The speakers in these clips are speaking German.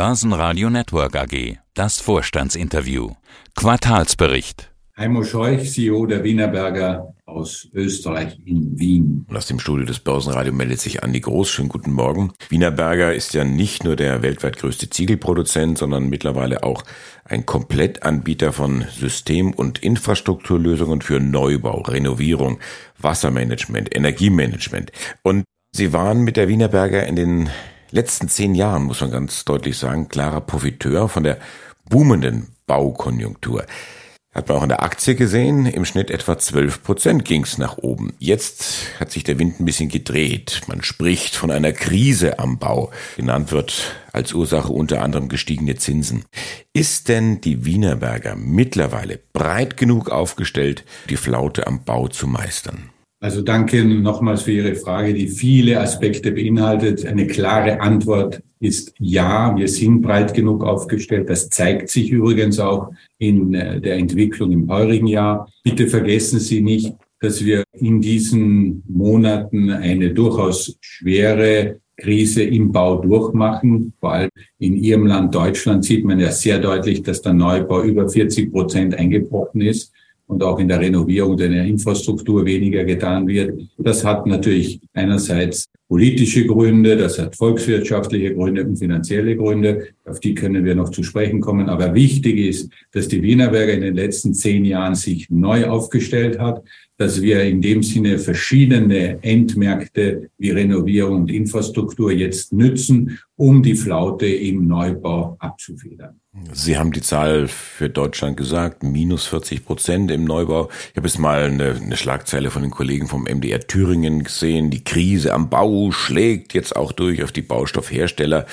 Börsenradio Network AG. Das Vorstandsinterview. Quartalsbericht. Heimo Scheuch, CEO der Wienerberger aus Österreich in Wien. Und aus dem Studio des Börsenradio meldet sich Andi Groß. Schönen guten Morgen. Wienerberger ist ja nicht nur der weltweit größte Ziegelproduzent, sondern mittlerweile auch ein Komplettanbieter von System- und Infrastrukturlösungen für Neubau, Renovierung, Wassermanagement, Energiemanagement. Und Sie waren mit der Wienerberger in den letzten zehn Jahren, muss man ganz deutlich sagen, klarer Profiteur von der boomenden Baukonjunktur. Hat man auch in der Aktie gesehen, im Schnitt etwa 12 Prozent ging es nach oben. Jetzt hat sich der Wind ein bisschen gedreht. Man spricht von einer Krise am Bau. Genannt wird als Ursache unter anderem gestiegene Zinsen. Ist denn die Wienerberger mittlerweile breit genug aufgestellt, die Flaute am Bau zu meistern? Also danke nochmals für Ihre Frage, die viele Aspekte beinhaltet. Eine klare Antwort ist ja, wir sind breit genug aufgestellt. Das zeigt sich übrigens auch in äh, der Entwicklung im heurigen Jahr. Bitte vergessen Sie nicht, dass wir in diesen Monaten eine durchaus schwere Krise im Bau durchmachen. Vor allem in Ihrem Land Deutschland sieht man ja sehr deutlich, dass der Neubau über 40 Prozent eingebrochen ist und auch in der Renovierung der Infrastruktur weniger getan wird. Das hat natürlich einerseits politische Gründe, das hat volkswirtschaftliche Gründe und finanzielle Gründe. Auf die können wir noch zu sprechen kommen. Aber wichtig ist, dass die Wienerberger in den letzten zehn Jahren sich neu aufgestellt hat, dass wir in dem Sinne verschiedene Endmärkte wie Renovierung und Infrastruktur jetzt nützen, um die Flaute im Neubau abzufedern. Sie haben die Zahl für Deutschland gesagt, minus 40 Prozent im Neubau. Ich habe jetzt mal eine, eine Schlagzeile von den Kollegen vom MDR Thüringen gesehen. Die Krise am Bau schlägt jetzt auch durch auf die Baustoffhersteller.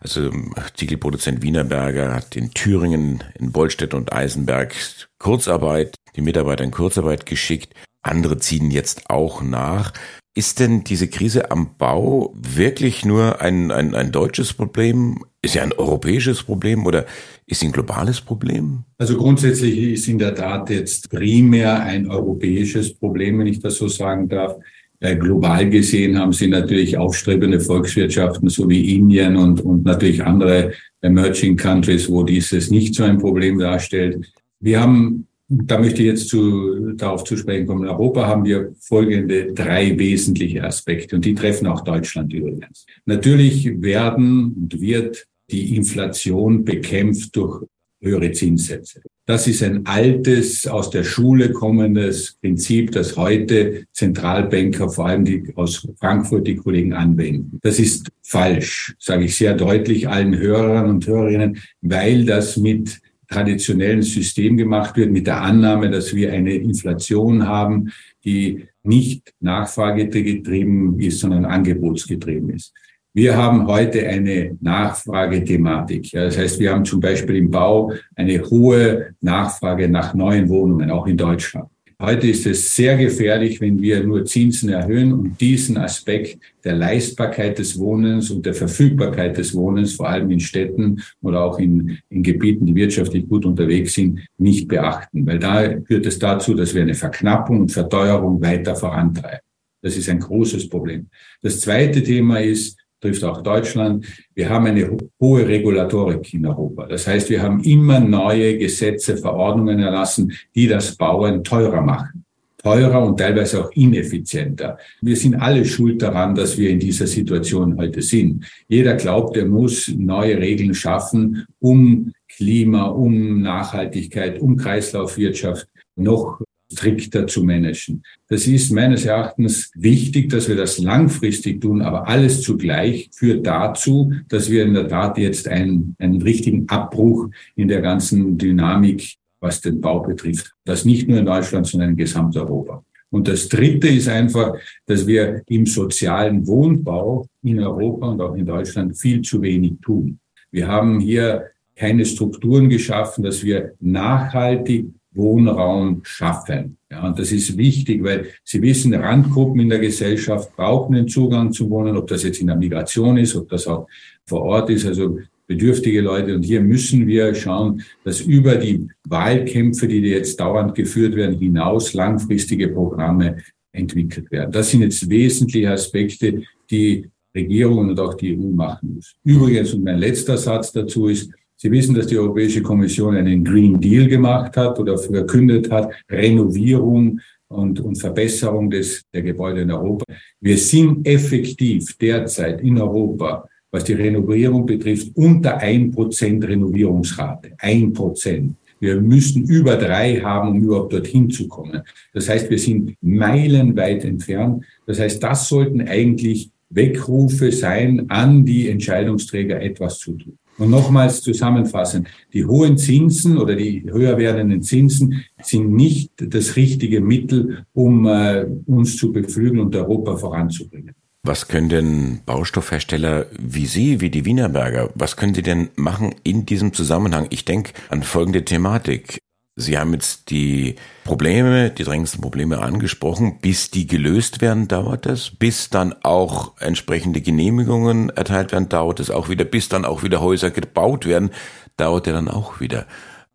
Also Ziegelproduzent Wienerberger hat in Thüringen, in Bollstedt und Eisenberg Kurzarbeit, die Mitarbeiter in Kurzarbeit geschickt. Andere ziehen jetzt auch nach. Ist denn diese Krise am Bau wirklich nur ein, ein, ein deutsches Problem? Ist ja ein europäisches Problem oder ist sie ein globales Problem? Also grundsätzlich ist in der Tat jetzt primär ein europäisches Problem, wenn ich das so sagen darf. Äh, global gesehen haben sie natürlich aufstrebende Volkswirtschaften, so wie Indien und, und natürlich andere Emerging Countries, wo dieses nicht so ein Problem darstellt. Wir haben da möchte ich jetzt zu, darauf zu sprechen kommen. In Europa haben wir folgende drei wesentliche Aspekte und die treffen auch Deutschland übrigens. Natürlich werden und wird die Inflation bekämpft durch höhere Zinssätze. Das ist ein altes, aus der Schule kommendes Prinzip, das heute Zentralbanker, vor allem die aus Frankfurt, die Kollegen anwenden. Das ist falsch, sage ich sehr deutlich allen Hörern und Hörerinnen, weil das mit traditionellen System gemacht wird, mit der Annahme, dass wir eine Inflation haben, die nicht nachfragegetrieben ist, sondern angebotsgetrieben ist. Wir haben heute eine Nachfragethematik. Ja, das heißt, wir haben zum Beispiel im Bau eine hohe Nachfrage nach neuen Wohnungen, auch in Deutschland. Heute ist es sehr gefährlich, wenn wir nur Zinsen erhöhen und diesen Aspekt der Leistbarkeit des Wohnens und der Verfügbarkeit des Wohnens, vor allem in Städten oder auch in, in Gebieten, die wirtschaftlich gut unterwegs sind, nicht beachten. Weil da führt es dazu, dass wir eine Verknappung und Verteuerung weiter vorantreiben. Das ist ein großes Problem. Das zweite Thema ist, trifft auch Deutschland. Wir haben eine hohe Regulatorik in Europa. Das heißt, wir haben immer neue Gesetze, Verordnungen erlassen, die das Bauen teurer machen. Teurer und teilweise auch ineffizienter. Wir sind alle schuld daran, dass wir in dieser Situation heute sind. Jeder glaubt, er muss neue Regeln schaffen, um Klima, um Nachhaltigkeit, um Kreislaufwirtschaft noch strikter zu managen. Das ist meines Erachtens wichtig, dass wir das langfristig tun, aber alles zugleich führt dazu, dass wir in der Tat jetzt einen, einen richtigen Abbruch in der ganzen Dynamik, was den Bau betrifft. Das nicht nur in Deutschland, sondern in Gesamteuropa. Und das Dritte ist einfach, dass wir im sozialen Wohnbau in Europa und auch in Deutschland viel zu wenig tun. Wir haben hier keine Strukturen geschaffen, dass wir nachhaltig Wohnraum schaffen. Ja, und das ist wichtig, weil Sie wissen, Randgruppen in der Gesellschaft brauchen den Zugang zu Wohnen, ob das jetzt in der Migration ist, ob das auch vor Ort ist, also bedürftige Leute. Und hier müssen wir schauen, dass über die Wahlkämpfe, die jetzt dauernd geführt werden, hinaus langfristige Programme entwickelt werden. Das sind jetzt wesentliche Aspekte, die Regierungen und auch die EU machen muss. Übrigens, und mein letzter Satz dazu ist, Sie wissen, dass die Europäische Kommission einen Green Deal gemacht hat oder verkündet hat, Renovierung und, und Verbesserung des, der Gebäude in Europa. Wir sind effektiv derzeit in Europa, was die Renovierung betrifft, unter ein Prozent Renovierungsrate. Ein Prozent. Wir müssen über drei haben, um überhaupt dorthin zu kommen. Das heißt, wir sind meilenweit entfernt. Das heißt, das sollten eigentlich Weckrufe sein, an die Entscheidungsträger etwas zu tun. Und nochmals zusammenfassend, die hohen Zinsen oder die höher werdenden Zinsen sind nicht das richtige Mittel, um äh, uns zu beflügeln und Europa voranzubringen. Was können denn Baustoffhersteller wie Sie, wie die Wienerberger, was können Sie denn machen in diesem Zusammenhang? Ich denke an folgende Thematik. Sie haben jetzt die Probleme, die drängendsten Probleme angesprochen. Bis die gelöst werden, dauert das. Bis dann auch entsprechende Genehmigungen erteilt werden, dauert es auch wieder. Bis dann auch wieder Häuser gebaut werden, dauert er dann auch wieder.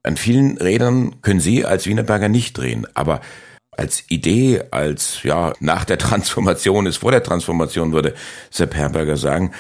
An vielen Rädern können Sie als Wienerberger nicht drehen, aber als Idee, als ja nach der Transformation ist vor der Transformation würde Sepp Herberger sagen,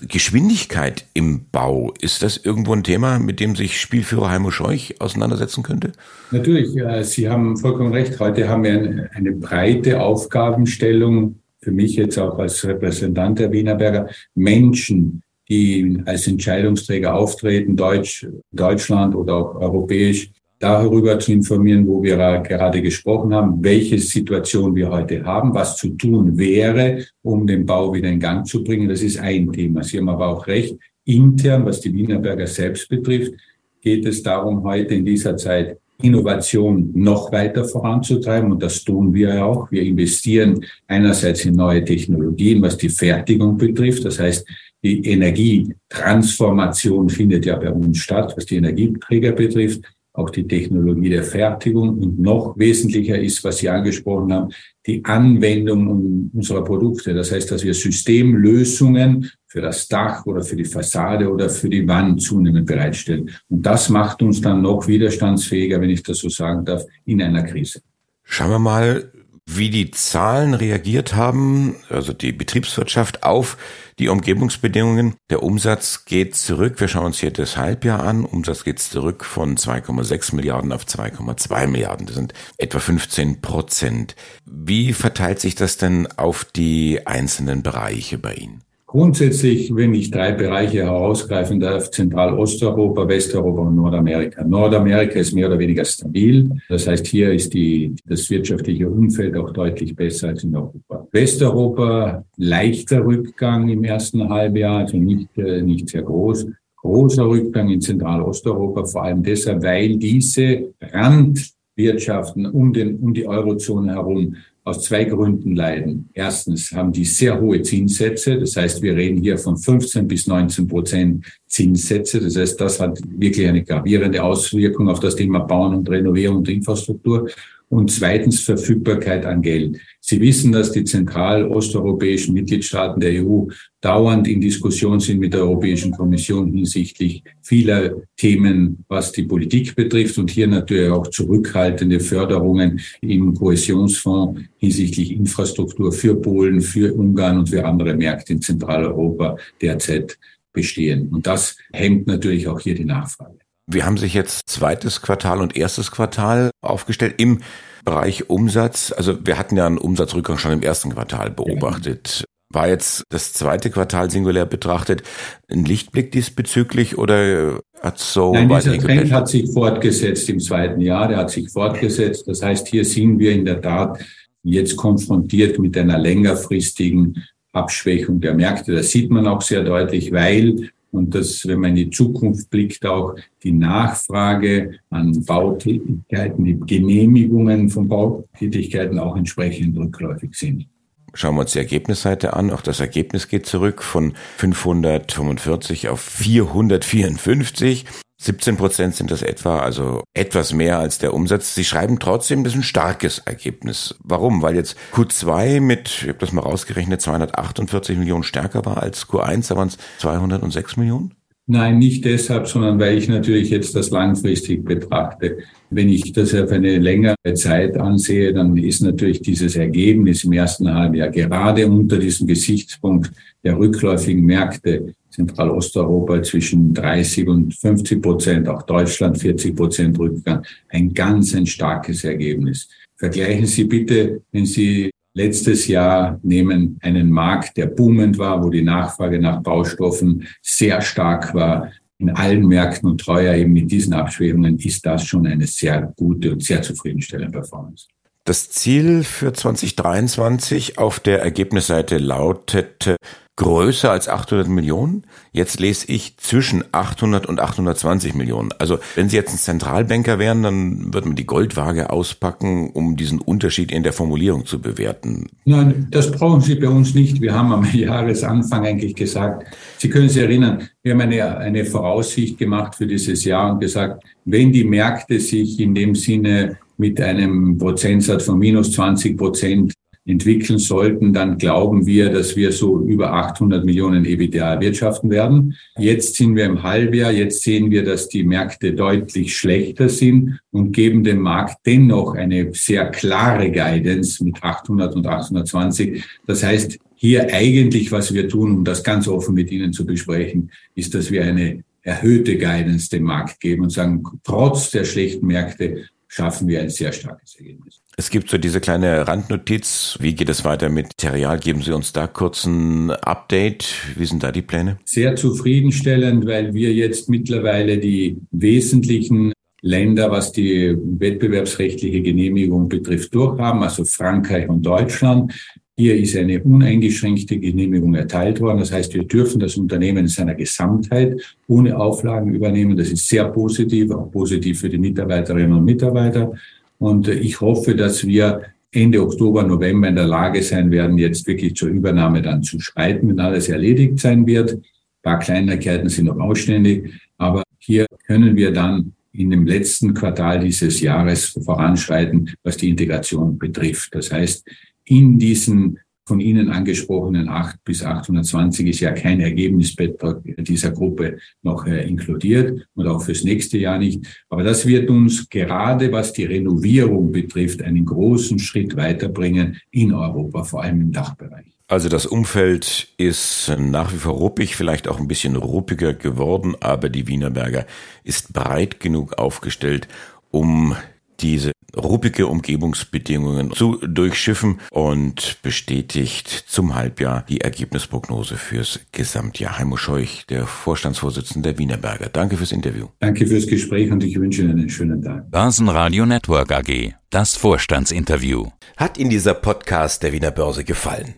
Geschwindigkeit im Bau, ist das irgendwo ein Thema, mit dem sich Spielführer Heimo Scheuch auseinandersetzen könnte? Natürlich, äh, Sie haben vollkommen recht. Heute haben wir eine, eine breite Aufgabenstellung, für mich jetzt auch als Repräsentant der Wienerberger, Menschen, die als Entscheidungsträger auftreten, Deutsch, Deutschland oder auch europäisch, darüber zu informieren, wo wir gerade gesprochen haben, welche Situation wir heute haben, was zu tun wäre, um den Bau wieder in Gang zu bringen. Das ist ein Thema. Sie haben aber auch recht. Intern, was die Wienerberger selbst betrifft, geht es darum, heute in dieser Zeit Innovation noch weiter voranzutreiben. Und das tun wir ja auch. Wir investieren einerseits in neue Technologien, was die Fertigung betrifft. Das heißt, die Energietransformation findet ja bei uns statt, was die Energieträger betrifft auch die Technologie der Fertigung und noch wesentlicher ist, was Sie angesprochen haben, die Anwendung unserer Produkte. Das heißt, dass wir Systemlösungen für das Dach oder für die Fassade oder für die Wand zunehmend bereitstellen. Und das macht uns dann noch widerstandsfähiger, wenn ich das so sagen darf, in einer Krise. Schauen wir mal, wie die Zahlen reagiert haben, also die Betriebswirtschaft auf die Umgebungsbedingungen. Der Umsatz geht zurück. Wir schauen uns hier das Halbjahr an. Umsatz geht zurück von 2,6 Milliarden auf 2,2 Milliarden. Das sind etwa 15 Prozent. Wie verteilt sich das denn auf die einzelnen Bereiche bei Ihnen? Grundsätzlich, wenn ich drei Bereiche herausgreifen darf, Zentralosteuropa, Westeuropa und Nordamerika. Nordamerika ist mehr oder weniger stabil. Das heißt, hier ist die, das wirtschaftliche Umfeld auch deutlich besser als in Europa. Westeuropa, leichter Rückgang im ersten Halbjahr, also nicht, äh, nicht sehr groß. Großer Rückgang in Zentralosteuropa, vor allem deshalb, weil diese Randwirtschaften um, den, um die Eurozone herum aus zwei Gründen leiden. Erstens haben die sehr hohe Zinssätze. Das heißt, wir reden hier von 15 bis 19 Prozent Zinssätze. Das heißt, das hat wirklich eine gravierende Auswirkung auf das Thema Bauen und Renovierung und Infrastruktur und zweitens Verfügbarkeit an Geld. Sie wissen, dass die zentral-osteuropäischen Mitgliedstaaten der EU dauernd in Diskussion sind mit der Europäischen Kommission hinsichtlich vieler Themen, was die Politik betrifft und hier natürlich auch zurückhaltende Förderungen im Kohäsionsfonds hinsichtlich Infrastruktur für Polen, für Ungarn und für andere Märkte in Zentraleuropa derzeit bestehen. Und das hemmt natürlich auch hier die Nachfrage. Wir haben sich jetzt zweites Quartal und erstes Quartal aufgestellt im Bereich Umsatz. Also wir hatten ja einen Umsatzrückgang schon im ersten Quartal beobachtet. War jetzt das zweite Quartal singulär betrachtet ein Lichtblick diesbezüglich oder hat so Nein, dieser Trend hat sich fortgesetzt im zweiten Jahr, der hat sich fortgesetzt. Das heißt, hier sind wir in der Tat jetzt konfrontiert mit einer längerfristigen Abschwächung der Märkte. Das sieht man auch sehr deutlich, weil und dass, wenn man in die Zukunft blickt, auch die Nachfrage an Bautätigkeiten, die Genehmigungen von Bautätigkeiten auch entsprechend rückläufig sind. Schauen wir uns die Ergebnisseite an. Auch das Ergebnis geht zurück von 545 auf 454. 17 Prozent sind das etwa, also etwas mehr als der Umsatz. Sie schreiben trotzdem, das ist ein starkes Ergebnis. Warum? Weil jetzt Q2 mit, ich habe das mal rausgerechnet, 248 Millionen stärker war als Q1, da waren es 206 Millionen? Nein, nicht deshalb, sondern weil ich natürlich jetzt das langfristig betrachte. Wenn ich das auf eine längere Zeit ansehe, dann ist natürlich dieses Ergebnis im ersten Halbjahr gerade unter diesem Gesichtspunkt der rückläufigen Märkte Zentralosteuropa zwischen 30 und 50 Prozent, auch Deutschland 40 Prozent Rückgang, ein ganz ein starkes Ergebnis. Vergleichen Sie bitte, wenn Sie letztes Jahr nehmen einen Markt, der boomend war, wo die Nachfrage nach Baustoffen sehr stark war, in allen Märkten und teuer eben mit diesen Abschwebungen, ist das schon eine sehr gute und sehr zufriedenstellende Performance. Das Ziel für 2023 auf der Ergebnisseite lautet größer als 800 Millionen. Jetzt lese ich zwischen 800 und 820 Millionen. Also wenn Sie jetzt ein Zentralbanker wären, dann würde man die Goldwaage auspacken, um diesen Unterschied in der Formulierung zu bewerten. Nein, das brauchen Sie bei uns nicht. Wir haben am Jahresanfang eigentlich gesagt, Sie können sich erinnern, wir haben eine, eine Voraussicht gemacht für dieses Jahr und gesagt, wenn die Märkte sich in dem Sinne mit einem Prozentsatz von minus 20 Prozent entwickeln sollten, dann glauben wir, dass wir so über 800 Millionen EBITDA wirtschaften werden. Jetzt sind wir im Halbjahr, jetzt sehen wir, dass die Märkte deutlich schlechter sind und geben dem Markt dennoch eine sehr klare Guidance mit 800 und 820. Das heißt, hier eigentlich, was wir tun, um das ganz offen mit Ihnen zu besprechen, ist, dass wir eine erhöhte Guidance dem Markt geben und sagen, trotz der schlechten Märkte schaffen wir ein sehr starkes Ergebnis. Es gibt so diese kleine Randnotiz. Wie geht es weiter mit Material? Geben Sie uns da kurz ein Update. Wie sind da die Pläne? Sehr zufriedenstellend, weil wir jetzt mittlerweile die wesentlichen Länder, was die wettbewerbsrechtliche Genehmigung betrifft, durchhaben, also Frankreich und Deutschland. Hier ist eine uneingeschränkte Genehmigung erteilt worden. Das heißt, wir dürfen das Unternehmen in seiner Gesamtheit ohne Auflagen übernehmen. Das ist sehr positiv, auch positiv für die Mitarbeiterinnen und Mitarbeiter. Und ich hoffe, dass wir Ende Oktober, November in der Lage sein werden, jetzt wirklich zur Übernahme dann zu schreiten, wenn alles erledigt sein wird. Ein paar Kleinigkeiten sind noch ausständig, aber hier können wir dann in dem letzten Quartal dieses Jahres voranschreiten, was die Integration betrifft. Das heißt, in diesen von Ihnen angesprochenen 8 bis 820 ist ja kein Ergebnisbeitrag dieser Gruppe noch äh, inkludiert und auch fürs nächste Jahr nicht. Aber das wird uns gerade was die Renovierung betrifft einen großen Schritt weiterbringen in Europa, vor allem im Dachbereich. Also das Umfeld ist nach wie vor ruppig, vielleicht auch ein bisschen ruppiger geworden, aber die Wienerberger ist breit genug aufgestellt, um diese ruppige Umgebungsbedingungen zu durchschiffen und bestätigt zum Halbjahr die Ergebnisprognose fürs Gesamtjahr. Heimo Scheuch, der Vorstandsvorsitzende der Wienerberger. Danke fürs Interview. Danke fürs Gespräch und ich wünsche Ihnen einen schönen Tag. Börsenradio Network AG. Das Vorstandsinterview. Hat Ihnen dieser Podcast der Wiener Börse gefallen?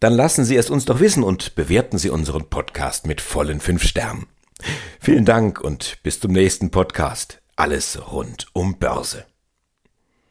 Dann lassen Sie es uns doch wissen und bewerten Sie unseren Podcast mit vollen fünf Sternen. Vielen Dank und bis zum nächsten Podcast. Alles rund um Börse.